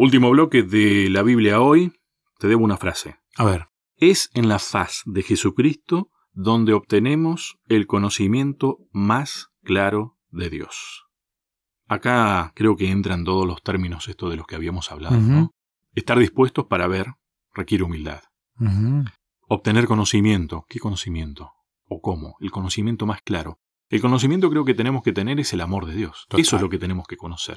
Último bloque de la Biblia hoy. Te debo una frase. A ver. Es en la faz de Jesucristo donde obtenemos el conocimiento más claro de Dios. Acá creo que entran todos los términos esto de los que habíamos hablado. ¿no? Estar dispuestos para ver requiere humildad. Obtener conocimiento. ¿Qué conocimiento? ¿O cómo? El conocimiento más claro. El conocimiento creo que tenemos que tener es el amor de Dios. Eso es lo que tenemos que conocer.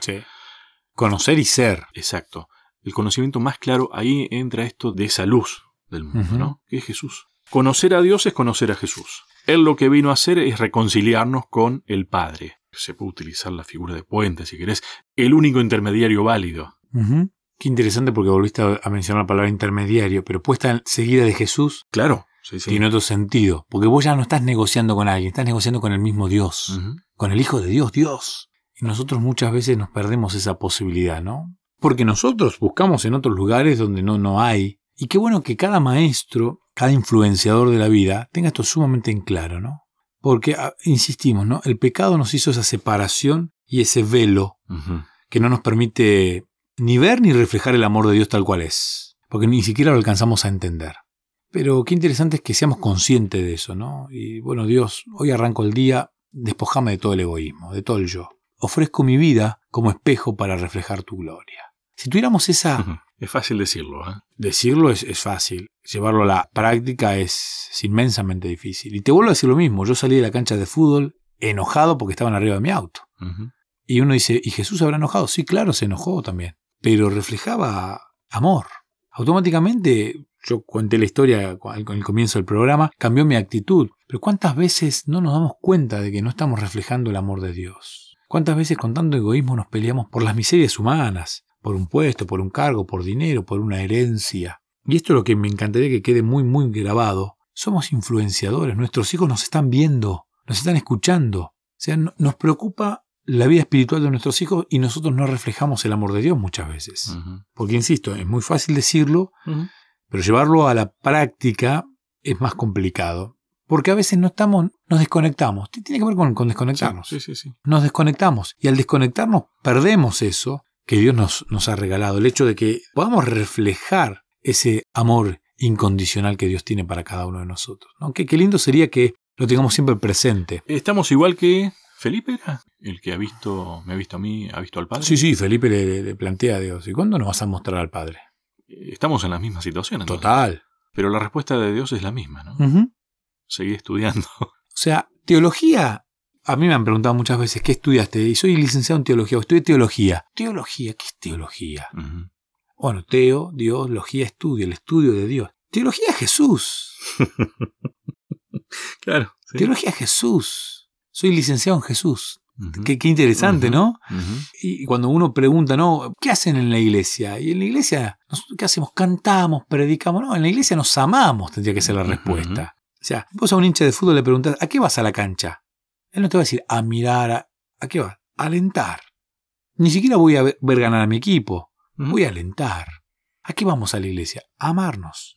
Conocer y ser. Exacto. El conocimiento más claro, ahí entra esto de esa luz del mundo, ¿no? Que es Jesús. Conocer a Dios es conocer a Jesús. Él lo que vino a hacer es reconciliarnos con el Padre. Se puede utilizar la figura de puente, si querés. El único intermediario válido. Qué interesante porque volviste a mencionar la palabra intermediario, pero puesta seguida de Jesús. Claro. Tiene otro sentido. Porque vos ya no estás negociando con alguien, estás negociando con el mismo Dios. Con el Hijo de Dios, Dios. Y nosotros muchas veces nos perdemos esa posibilidad, ¿no? Porque nosotros buscamos en otros lugares donde no, no hay. Y qué bueno que cada maestro, cada influenciador de la vida, tenga esto sumamente en claro, ¿no? Porque, ah, insistimos, ¿no? El pecado nos hizo esa separación y ese velo que no nos permite ni ver ni reflejar el amor de Dios tal cual es. Porque ni siquiera lo alcanzamos a entender. Pero qué interesante es que seamos conscientes de eso, ¿no? Y bueno, Dios, hoy arranco el día, despojame de todo el egoísmo, de todo el yo. Ofrezco mi vida como espejo para reflejar tu gloria. Si tuviéramos esa... Es fácil decirlo, ¿eh? Decirlo es, fácil. Llevarlo a la práctica es, inmensamente difícil. Y te vuelvo a decir lo mismo. Yo salí de la cancha de fútbol enojado porque estaban arriba de mi auto. Y uno dice, ¿y Jesús habrá enojado? Sí, claro, se enojó también. Pero reflejaba amor. Automáticamente yo conté la historia con el comienzo del programa, cambió mi actitud. Pero ¿cuántas veces no nos damos cuenta de que no estamos reflejando el amor de Dios? ¿Cuántas veces con tanto egoísmo nos peleamos por las miserias humanas? Por un puesto, por un cargo, por dinero, por una herencia. Y esto es lo que me encantaría que quede muy, muy grabado. Somos influenciadores, nuestros hijos nos están viendo, nos están escuchando. O sea, nos preocupa la vida espiritual de nuestros hijos y nosotros no reflejamos el amor de Dios muchas veces. Porque, insisto, es muy fácil decirlo, pero llevarlo a la práctica es más complicado. Porque a veces no estamos, nos desconectamos. Tiene que ver con, desconectarnos. Sí, sí, sí, Nos desconectamos. Y al desconectarnos perdemos eso que Dios nos, nos ha regalado. El hecho de que podamos reflejar ese amor incondicional que Dios tiene para cada uno de nosotros. ¿no? Qué, lindo sería que lo tengamos siempre presente. Estamos igual que Felipe era el que ha visto, me ha visto a mí, ha visto al Padre. Sí, sí, Felipe le, le plantea a Dios, ¿y cuándo nos vas a mostrar al Padre? Estamos en la misma situación. Total. Pero la respuesta de Dios es la misma, ¿no? Seguí estudiando. O sea, teología. A mí me han preguntado muchas veces, ¿qué estudiaste? Y soy licenciado en teología, o estudié teología. ¿Teología? ¿Qué es teología? Bueno, teo, Dios, logía, estudio, el estudio de Dios. Teología es Jesús. claro. Teología es Jesús. Soy licenciado en Jesús. qué, interesante, ¿no? Y cuando uno pregunta, ¿no? ¿Qué hacen en la iglesia? Y en la iglesia, ¿qué hacemos? Cantamos, predicamos. No, en la iglesia nos amamos, tendría que ser la respuesta. O sea, vos a un hincha de fútbol le preguntás, ¿a qué vas a la cancha? Él no te va a decir, a mirar, ¿a, ¿a qué vas? A alentar. Ni siquiera voy a ver, ganar a mi equipo. Voy a alentar. ¿A qué vamos a la iglesia? A amarnos.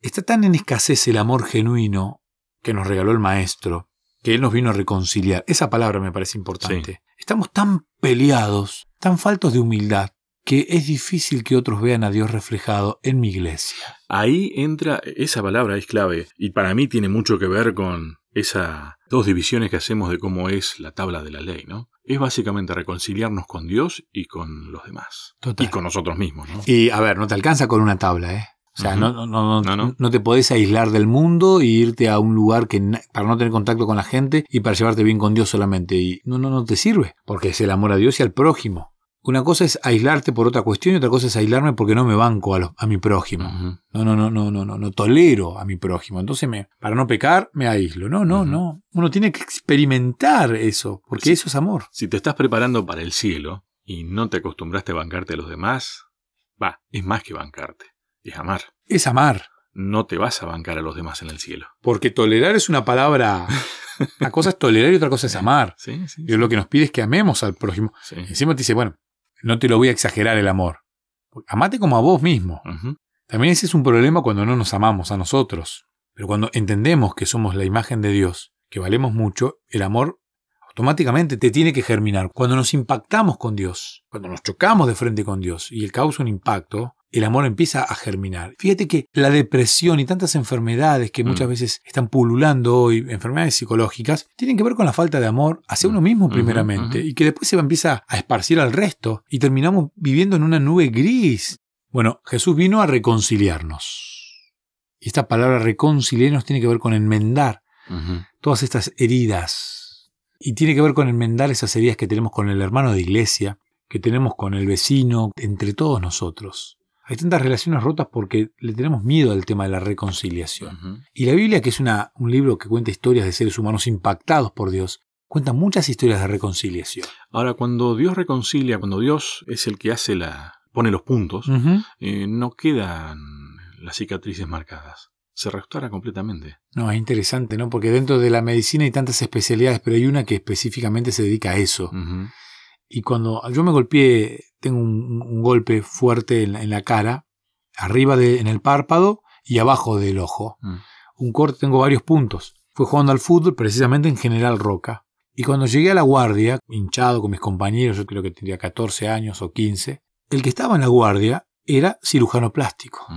Está tan en escasez el amor genuino que nos regaló el maestro que Él nos vino a reconciliar. Esa palabra me parece importante. Estamos tan peleados, tan faltos de humildad, que es difícil que otros vean a Dios reflejado en mi iglesia. Ahí entra, esa palabra es clave, y para mí tiene mucho que ver con esas dos divisiones que hacemos de cómo es la tabla de la ley, ¿no? Es básicamente reconciliarnos con Dios y con los demás. Y con nosotros mismos, ¿no? Y a ver, no te alcanza con una tabla, ¿eh? O sea, no, no, no, no, te podés aislar del mundo e irte a un lugar que para no tener contacto con la gente y para llevarte bien con Dios solamente. Y no, no, no te sirve, porque es el amor a Dios y al prójimo. Una cosa es aislarte por otra cuestión y otra cosa es aislarme porque no me banco a, a mi prójimo. No, no, no, no, no, no, no tolero a mi prójimo. Entonces, me, para no pecar, me aíslo. No, no, no. Uno tiene que experimentar eso, porque eso es amor. Si te estás preparando para el cielo y no te acostumbraste a bancarte a los demás, va, es más que bancarte es amar. Es amar. No te vas a bancar a los demás en el cielo. Porque tolerar es una palabra. Una cosa es tolerar y otra cosa es amar. Sí, lo que nos pide es que amemos al prójimo. Encima te dice, bueno, no te lo voy a exagerar el amor. Amate como a vos mismo. También ese es un problema cuando no nos amamos a nosotros. Pero cuando entendemos que somos la imagen de Dios, que valemos mucho, el amor automáticamente te tiene que germinar. Cuando nos impactamos con Dios, cuando nos chocamos de frente con Dios y Él causa un impacto, el amor empieza a germinar. Fíjate que la depresión y tantas enfermedades que muchas mm. veces están pululando hoy, enfermedades psicológicas, tienen que ver con la falta de amor hacia uno mismo primeramente y que después se empieza a esparcir al resto y terminamos viviendo en una nube gris. Bueno, Jesús vino a reconciliarnos. Y esta palabra reconciliarnos tiene que ver con enmendar todas estas heridas. Y tiene que ver con enmendar esas heridas que tenemos con el hermano de iglesia, que tenemos con el vecino, entre todos nosotros. Hay tantas relaciones rotas porque le tenemos miedo al tema de la reconciliación. Y la Biblia, que es una, un libro que cuenta historias de seres humanos impactados por Dios, cuenta muchas historias de reconciliación. Ahora, cuando Dios reconcilia, cuando Dios es el que hace la, pone los puntos, eh, no quedan las cicatrices marcadas. Se restaura completamente. No, es interesante, ¿no? Porque dentro de la medicina hay tantas especialidades, pero hay una que específicamente se dedica a eso. Y cuando yo me golpeé, tengo un, golpe fuerte en la, cara, arriba de, en el párpado y abajo del ojo. Mm. Un corte, tengo varios puntos. Fue jugando al fútbol, precisamente en General Roca. Y cuando llegué a la guardia, hinchado con mis compañeros, yo creo que tenía 14 años o 15, el que estaba en la guardia era cirujano plástico.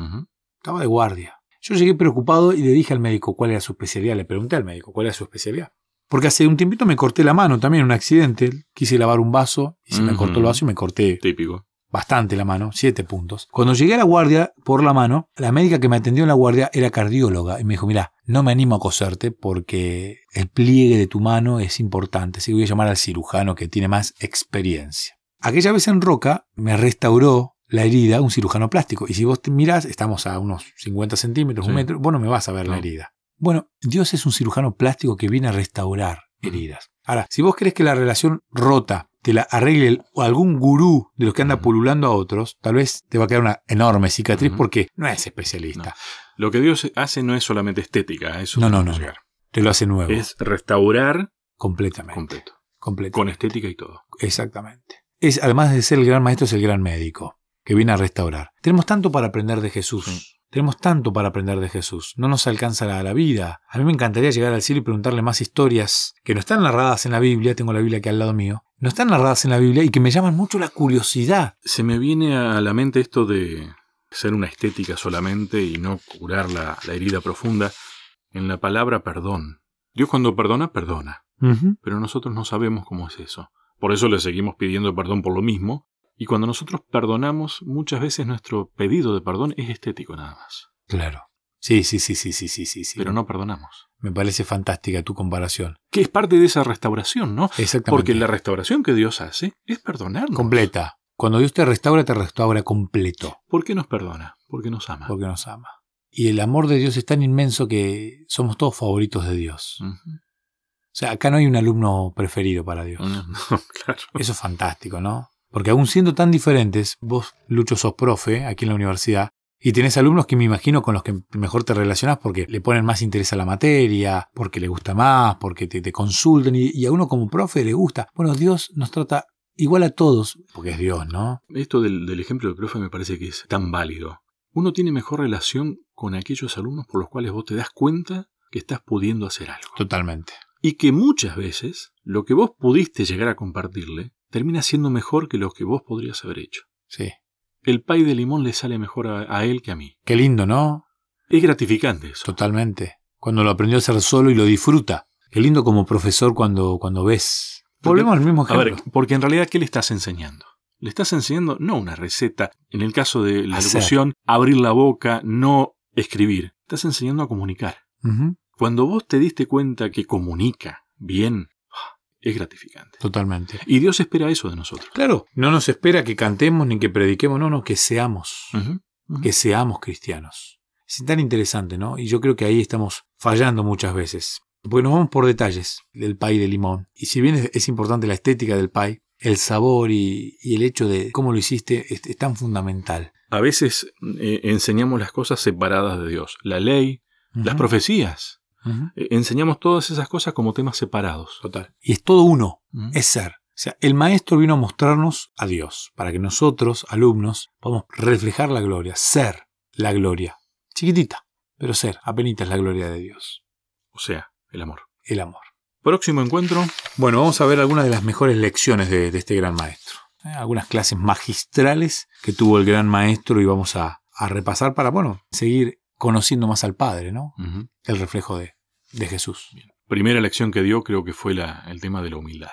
Estaba de guardia. Yo llegué preocupado y le dije al médico cuál era su especialidad. Le pregunté al médico cuál era su especialidad. Porque hace un tiempito me corté la mano también, un accidente. Quise lavar un vaso y se me cortó el vaso y me corté. Típico. Bastante la mano, siete puntos. Cuando llegué a la guardia por la mano, la médica que me atendió en la guardia era cardióloga y me dijo, mira, no me animo a coserte porque el pliegue de tu mano es importante, así que voy a llamar al cirujano que tiene más experiencia. Aquella vez en Roca me restauró la herida un cirujano plástico. Y si vos te mirás, estamos a unos 50 centímetros, un metro, vos no me vas a ver la herida. Bueno, Dios es un cirujano plástico que viene a restaurar heridas. Ahora, si vos crees que la relación rota te la arregle algún gurú de los que anda pululando a otros, tal vez te va a quedar una enorme cicatriz porque no es especialista. Lo que Dios hace no es solamente estética, eso no, no, no, Te lo hace nuevo. Es restaurar completamente. Completo. Completo. Con estética y todo. Exactamente. Es, además de ser el gran maestro, es el gran médico que viene a restaurar. Tenemos tanto para aprender de Jesús. Tenemos tanto para aprender de Jesús, no nos alcanza la, vida. A mí me encantaría llegar al cielo y preguntarle más historias que no están narradas en la Biblia, tengo la Biblia aquí al lado mío, no están narradas en la Biblia y que me llaman mucho la curiosidad. Se me viene a la mente esto de ser una estética solamente y no curar la, herida profunda en la palabra perdón. Dios cuando perdona, perdona. Pero nosotros no sabemos cómo es eso. Por eso le seguimos pidiendo perdón por lo mismo, y cuando nosotros perdonamos, muchas veces nuestro pedido de perdón es estético nada más. Claro. Sí, sí, sí, sí, sí, sí, sí. Pero no perdonamos. Me parece fantástica tu comparación. Que es parte de esa restauración, ¿no? Exactamente. Porque la restauración que Dios hace es perdonarnos. Completa. Cuando Dios te restaura, te restaura completo. ¿Por qué nos perdona? Porque nos ama. Porque nos ama. Y el amor de Dios es tan inmenso que somos todos favoritos de Dios. O sea, acá no hay un alumno preferido para Dios. claro. Eso es fantástico, ¿no? Porque aún siendo tan diferentes, vos, Lucho, sos profe aquí en la universidad, y tenés alumnos que me imagino con los que mejor te relacionás porque le ponen más interés a la materia, porque le gusta más, porque te, te consultan, y, a uno como profe le gusta. Bueno, Dios nos trata igual a todos, porque es Dios, ¿no? Esto del, del ejemplo del profe me parece que es tan válido. Uno tiene mejor relación con aquellos alumnos por los cuales vos te das cuenta que estás pudiendo hacer algo. Totalmente. Y que muchas veces lo que vos pudiste llegar a compartirle termina siendo mejor que lo que vos podrías haber hecho. Sí. El pay de limón le sale mejor a, él que a mí. Qué lindo, ¿no? Es gratificante eso. Totalmente. Cuando lo aprendió a hacer solo y lo disfruta. Qué lindo como profesor cuando, cuando ves. Volvemos al mismo ejemplo. A ver, porque en realidad, ¿qué le estás enseñando? Le estás enseñando no una receta. En el caso de la locución, abrir la boca, no escribir. Estás enseñando a comunicar. Cuando vos te diste cuenta que comunica bien, es gratificante. Totalmente. Y Dios espera eso de nosotros. Claro, no nos espera que cantemos ni que prediquemos, no, no, que seamos, que seamos cristianos. Es tan interesante, ¿no? Y yo creo que ahí estamos fallando muchas veces. Porque nos vamos por detalles del pay de limón. Y si bien es, importante la estética del pay, el sabor y, el hecho de cómo lo hiciste es, tan fundamental. A veces eh, enseñamos las cosas separadas de Dios. La ley, las profecías. Eh, enseñamos todas esas cosas como temas separados. Total. Y es todo uno, es ser. O sea, el maestro vino a mostrarnos a Dios, para que nosotros, alumnos, podamos reflejar la gloria, ser la gloria. Chiquitita, pero ser, apenas la gloria de Dios. O sea, el amor. El amor. Próximo encuentro. Bueno, vamos a ver algunas de las mejores lecciones de, este gran maestro. ¿eh? Algunas clases magistrales que tuvo el gran maestro y vamos a, repasar para, bueno, seguir conociendo más al Padre, ¿no? El reflejo de, Jesús. Primera lección que dio creo que fue la, el tema de la humildad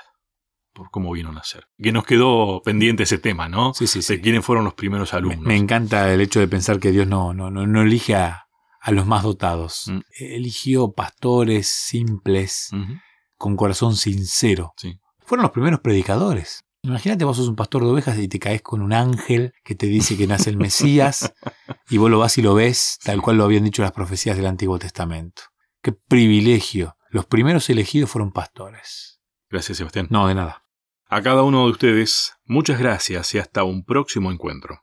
por cómo vino a nacer. Que nos quedó pendiente ese tema, ¿no? Sí, sí, sí. De quiénes fueron los primeros alumnos. Me, encanta el hecho de pensar que Dios no, no, no, elige a, los más dotados. Mm. Eligió pastores simples, con corazón sincero. Sí. Fueron los primeros predicadores. Imagínate vos sos un pastor de ovejas y te caes con un ángel que te dice que nace el Mesías y vos lo vas y lo ves tal cual lo habían dicho las profecías del Antiguo Testamento. Qué privilegio. Los primeros elegidos fueron pastores. Gracias, Sebastián. No, de nada. A cada uno de ustedes, muchas gracias y hasta un próximo encuentro.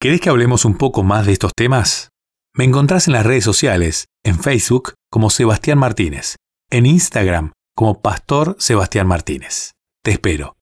¿Querés que hablemos un poco más de estos temas? Me encontrás en las redes sociales, en Facebook como Sebastián Martínez, en Instagram como Pastor Sebastián Martínez. Te espero.